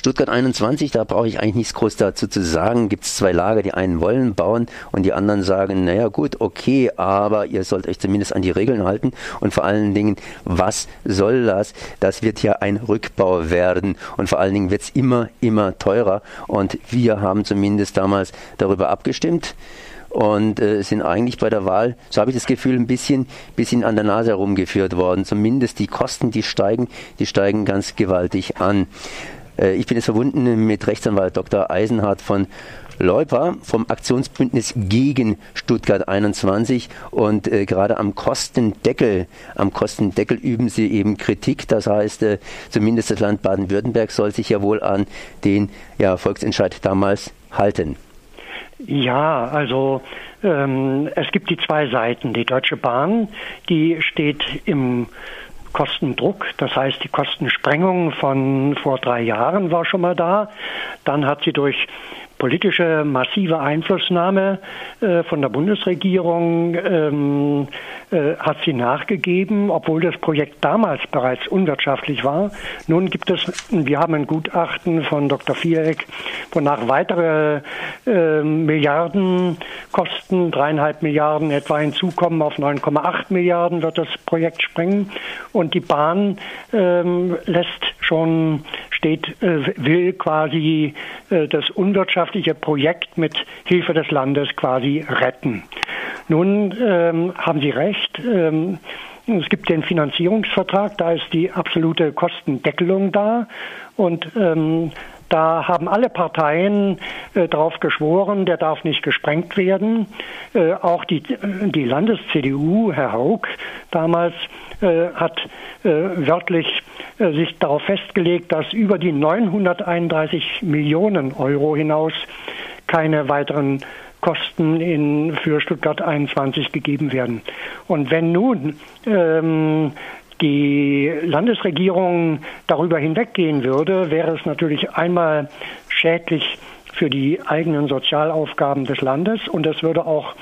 Stuttgart 21, da brauche ich eigentlich nichts groß dazu zu sagen. Gibt es zwei Lager, die einen wollen bauen und die anderen sagen, naja gut, okay, aber ihr sollt euch zumindest an die Regeln halten und vor allen Dingen, was soll das? Das wird ja ein Rückbau werden und vor allen Dingen wird es immer, immer teurer und wir haben zumindest damals darüber abgestimmt und äh, sind eigentlich bei der Wahl, so habe ich das Gefühl, ein bisschen, bisschen an der Nase herumgeführt worden. Zumindest die Kosten, die steigen, die steigen ganz gewaltig an. Äh, ich bin jetzt verbunden mit Rechtsanwalt Dr. Eisenhardt von Leuper vom Aktionsbündnis gegen Stuttgart 21 und äh, gerade am Kostendeckel, am Kostendeckel üben sie eben Kritik. Das heißt, äh, zumindest das Land Baden-Württemberg soll sich ja wohl an den ja, Volksentscheid damals halten. Ja, also ähm, es gibt die zwei Seiten. Die Deutsche Bahn, die steht im Kostendruck, das heißt die Kostensprengung von vor drei Jahren war schon mal da. Dann hat sie durch politische massive Einflussnahme äh, von der Bundesregierung ähm, äh, hat sie nachgegeben, obwohl das Projekt damals bereits unwirtschaftlich war. Nun gibt es, wir haben ein Gutachten von Dr. Viereck, wonach weitere äh, Milliarden Kosten, dreieinhalb Milliarden etwa hinzukommen, auf 9,8 Milliarden wird das Projekt sprengen. Und die Bahn ähm, lässt schon steht, äh, will quasi äh, das unwirtschaftliche Projekt mit Hilfe des Landes quasi retten. Nun ähm, haben Sie recht. Ähm, es gibt den Finanzierungsvertrag, da ist die absolute Kostendeckelung da und ähm, da haben alle Parteien äh, darauf geschworen, der darf nicht gesprengt werden. Äh, auch die, die Landes-CDU, Herr Haug, damals äh, hat äh, wörtlich sich darauf festgelegt, dass über die 931 Millionen Euro hinaus keine weiteren Kosten in, für Stuttgart 21 gegeben werden. Und wenn nun ähm, die Landesregierung darüber hinweggehen würde, wäre es natürlich einmal schädlich für die eigenen Sozialaufgaben des Landes und es würde auch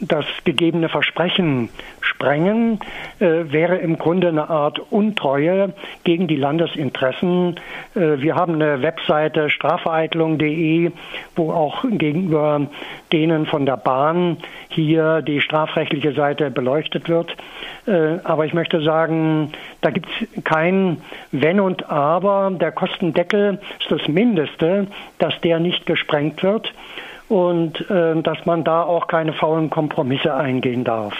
das gegebene Versprechen sprengen, äh, wäre im Grunde eine Art Untreue gegen die Landesinteressen. Äh, wir haben eine Webseite strafvereitlung.de, wo auch gegenüber denen von der Bahn hier die strafrechtliche Seite beleuchtet wird. Äh, aber ich möchte sagen, da gibt es kein Wenn und Aber. Der Kostendeckel ist das Mindeste, dass der nicht gesprengt wird und äh, dass man da auch keine faulen Kompromisse eingehen darf.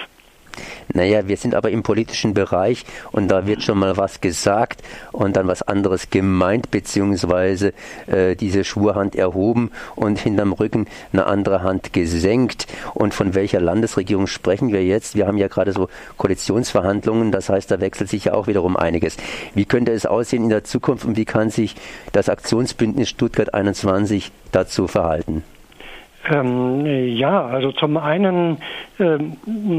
Naja, wir sind aber im politischen Bereich und da wird schon mal was gesagt und dann was anderes gemeint, beziehungsweise äh, diese Schwurhand erhoben und hinterm Rücken eine andere Hand gesenkt. Und von welcher Landesregierung sprechen wir jetzt? Wir haben ja gerade so Koalitionsverhandlungen, das heißt, da wechselt sich ja auch wiederum einiges. Wie könnte es aussehen in der Zukunft und wie kann sich das Aktionsbündnis Stuttgart 21 dazu verhalten? Ähm, ja, also zum einen äh,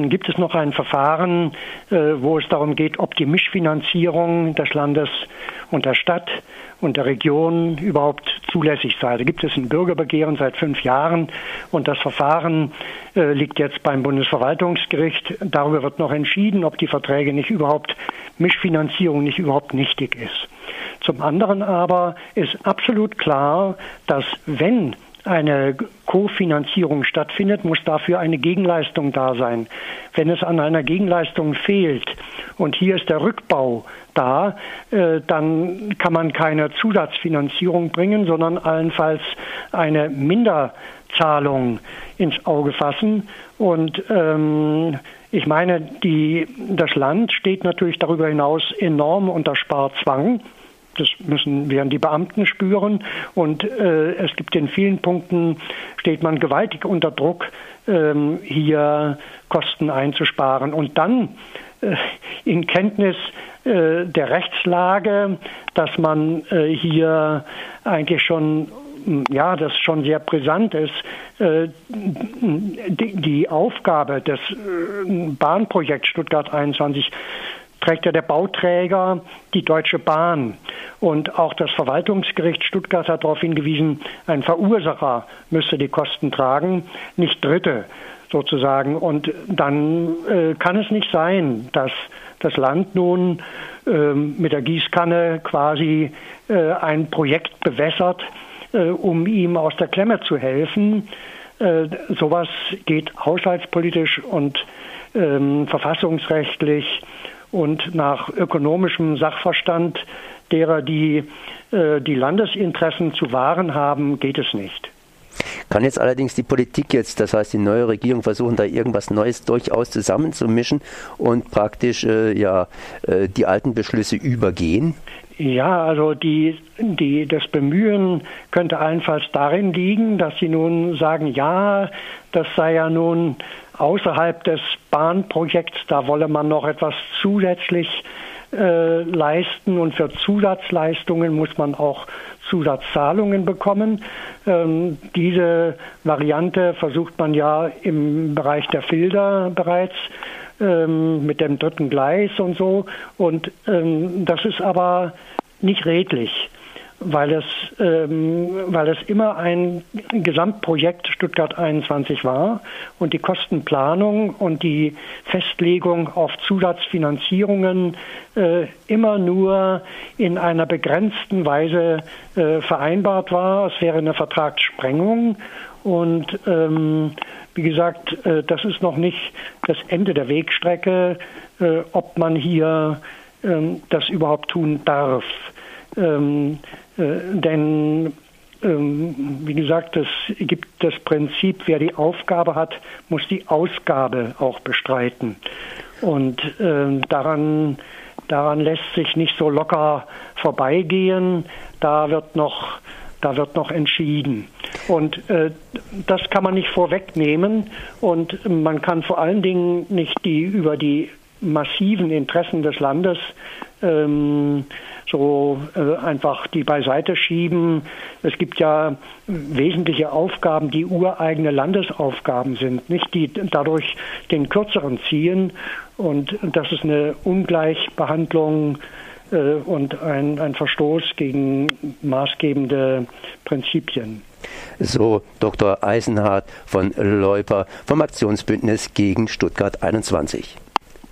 gibt es noch ein Verfahren, äh, wo es darum geht, ob die Mischfinanzierung des Landes und der Stadt und der Region überhaupt zulässig sei. Da gibt es ein Bürgerbegehren seit fünf Jahren und das Verfahren äh, liegt jetzt beim Bundesverwaltungsgericht. Darüber wird noch entschieden, ob die Verträge nicht überhaupt Mischfinanzierung nicht überhaupt nichtig ist. Zum anderen aber ist absolut klar, dass wenn eine Kofinanzierung stattfindet, muss dafür eine Gegenleistung da sein. Wenn es an einer Gegenleistung fehlt und hier ist der Rückbau da, äh, dann kann man keine Zusatzfinanzierung bringen, sondern allenfalls eine Minderzahlung ins Auge fassen. Und ähm, ich meine, die, das Land steht natürlich darüber hinaus enorm unter Sparzwang. Das müssen werden die Beamten spüren. Und äh, es gibt in vielen Punkten, steht man gewaltig unter Druck, ähm, hier Kosten einzusparen. Und dann äh, in Kenntnis äh, der Rechtslage, dass man äh, hier eigentlich schon ja, das schon sehr brisant ist, äh, die Aufgabe des äh, Bahnprojekts Stuttgart 21 trägt ja der Bauträger die Deutsche Bahn. Und auch das Verwaltungsgericht Stuttgart hat darauf hingewiesen, ein Verursacher müsste die Kosten tragen, nicht Dritte sozusagen. Und dann äh, kann es nicht sein, dass das Land nun ähm, mit der Gießkanne quasi äh, ein Projekt bewässert, äh, um ihm aus der Klemme zu helfen. Äh, sowas geht haushaltspolitisch und ähm, verfassungsrechtlich und nach ökonomischem Sachverstand derer, die äh, die Landesinteressen zu wahren haben, geht es nicht. Kann jetzt allerdings die Politik jetzt, das heißt die neue Regierung, versuchen, da irgendwas Neues durchaus zusammenzumischen und praktisch äh, ja, äh, die alten Beschlüsse übergehen? Ja, also die, die, das Bemühen könnte allenfalls darin liegen, dass sie nun sagen, ja, das sei ja nun außerhalb des Bahnprojekts, da wolle man noch etwas zusätzlich äh, leisten und für Zusatzleistungen muss man auch Zusatzzahlungen bekommen. Ähm, diese Variante versucht man ja im Bereich der Filter bereits ähm, mit dem dritten Gleis und so. Und ähm, das ist aber nicht redlich weil es, ähm, weil es immer ein Gesamtprojekt Stuttgart 21 war und die Kostenplanung und die Festlegung auf Zusatzfinanzierungen äh, immer nur in einer begrenzten Weise äh, vereinbart war. Es wäre eine Vertragssprengung und ähm, wie gesagt, äh, das ist noch nicht das Ende der Wegstrecke, äh, ob man hier ähm, das überhaupt tun darf. Ähm, äh, denn ähm, wie gesagt, es gibt das Prinzip, wer die Aufgabe hat, muss die Ausgabe auch bestreiten. Und äh, daran, daran lässt sich nicht so locker vorbeigehen. Da wird noch, da wird noch entschieden. Und äh, das kann man nicht vorwegnehmen. Und man kann vor allen Dingen nicht die über die massiven Interessen des Landes ähm, so äh, einfach die beiseite schieben. Es gibt ja wesentliche Aufgaben, die ureigene Landesaufgaben sind, nicht die dadurch den kürzeren ziehen. Und das ist eine Ungleichbehandlung äh, und ein, ein Verstoß gegen maßgebende Prinzipien. So Dr. Eisenhardt von Leuper vom Aktionsbündnis gegen Stuttgart 21.